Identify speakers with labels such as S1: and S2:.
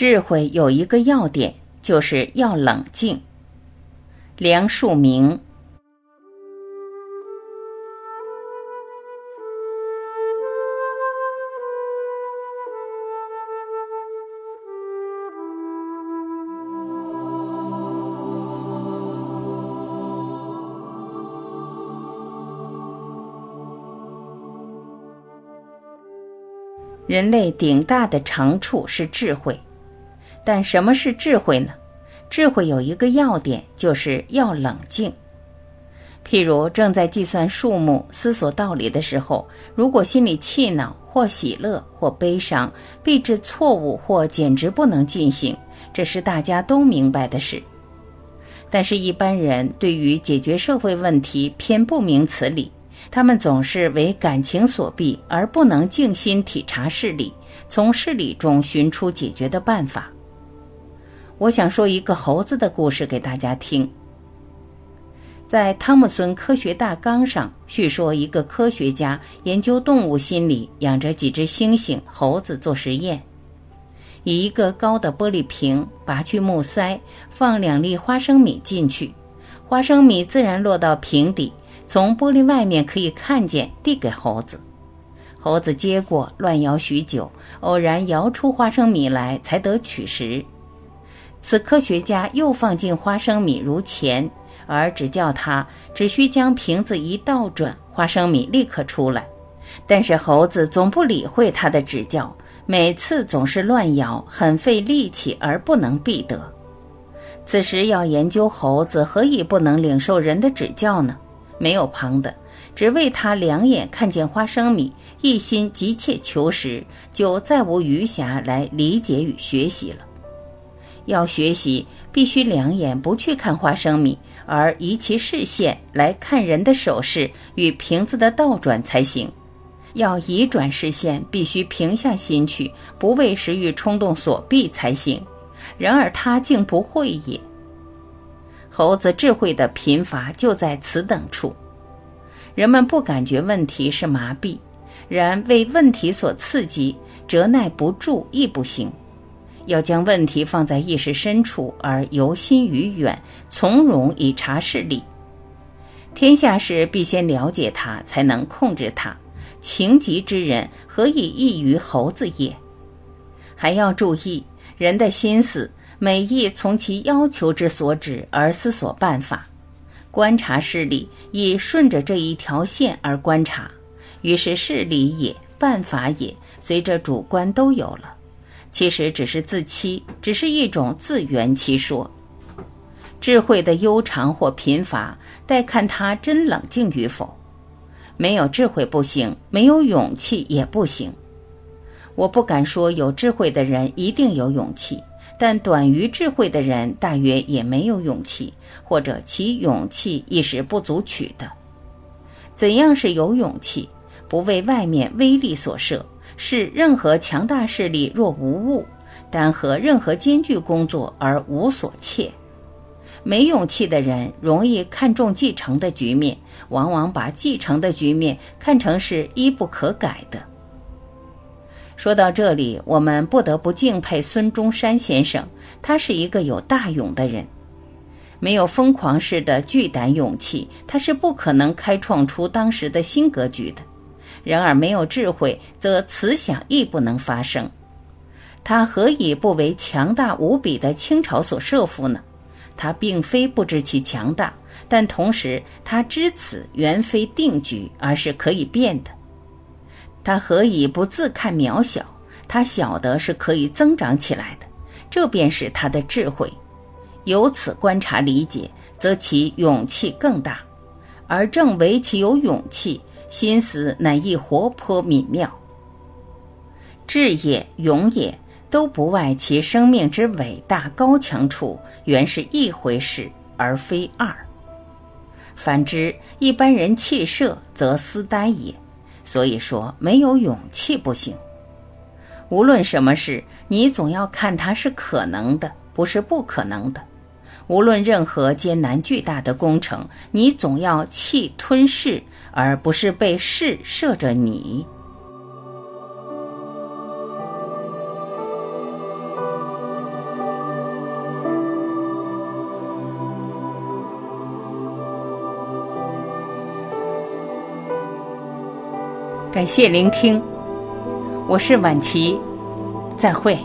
S1: 智慧有一个要点，就是要冷静。梁漱溟。人类顶大的长处是智慧，但什么是智慧呢？智慧有一个要点，就是要冷静。譬如正在计算数目、思索道理的时候，如果心里气恼或喜乐或悲伤，必致错误或简直不能进行，这是大家都明白的事。但是，一般人对于解决社会问题偏不明此理。他们总是为感情所逼，而不能静心体察事理，从事理中寻出解决的办法。我想说一个猴子的故事给大家听。在汤姆森科学大纲上叙说，一个科学家研究动物心理，养着几只猩猩、猴子做实验，以一个高的玻璃瓶拔去木塞，放两粒花生米进去，花生米自然落到瓶底。从玻璃外面可以看见，递给猴子，猴子接过，乱摇许久，偶然摇出花生米来，才得取食。此科学家又放进花生米如前，而只叫他只需将瓶子一倒转，花生米立刻出来。但是猴子总不理会他的指教，每次总是乱咬，很费力气而不能必得。此时要研究猴子何以不能领受人的指教呢？没有旁的，只为他两眼看见花生米，一心急切求实，就再无余暇来理解与学习了。要学习，必须两眼不去看花生米，而移其视线来看人的手势与瓶子的倒转才行。要移转视线，必须平下心去，不为食欲冲动所逼才行。然而他竟不会也。猴子智慧的贫乏就在此等处，人们不感觉问题是麻痹，然为问题所刺激，折耐不住亦不行。要将问题放在意识深处，而由心于远，从容以察事理。天下事必先了解它，才能控制它。情急之人，何以异于猴子也？还要注意人的心思。每亦从其要求之所指而思索办法，观察事理亦顺着这一条线而观察，于是事理也办法也随着主观都有了。其实只是自欺，只是一种自圆其说。智慧的悠长或贫乏，待看他真冷静与否。没有智慧不行，没有勇气也不行。我不敢说有智慧的人一定有勇气。但短于智慧的人，大约也没有勇气，或者其勇气亦是不足取的。怎样是有勇气？不为外面威力所慑，是任何强大势力若无物，但和任何艰巨工作而无所切。没勇气的人，容易看重继承的局面，往往把继承的局面看成是一不可改的。说到这里，我们不得不敬佩孙中山先生。他是一个有大勇的人，没有疯狂式的巨胆勇气，他是不可能开创出当时的新格局的。然而，没有智慧，则此想亦不能发生。他何以不为强大无比的清朝所慑服呢？他并非不知其强大，但同时他知此原非定局，而是可以变的。他何以不自看渺小？他晓得是可以增长起来的，这便是他的智慧。由此观察理解，则其勇气更大。而正为其有勇气，心思乃亦活泼敏妙。智也勇也，都不外其生命之伟大高强处，原是一回事，而非二。反之，一般人气设，则思呆也。所以说，没有勇气不行。无论什么事，你总要看它是可能的，不是不可能的。无论任何艰难巨大的工程，你总要气吞噬，而不是被事射着你。感谢聆听我是婉琪再会。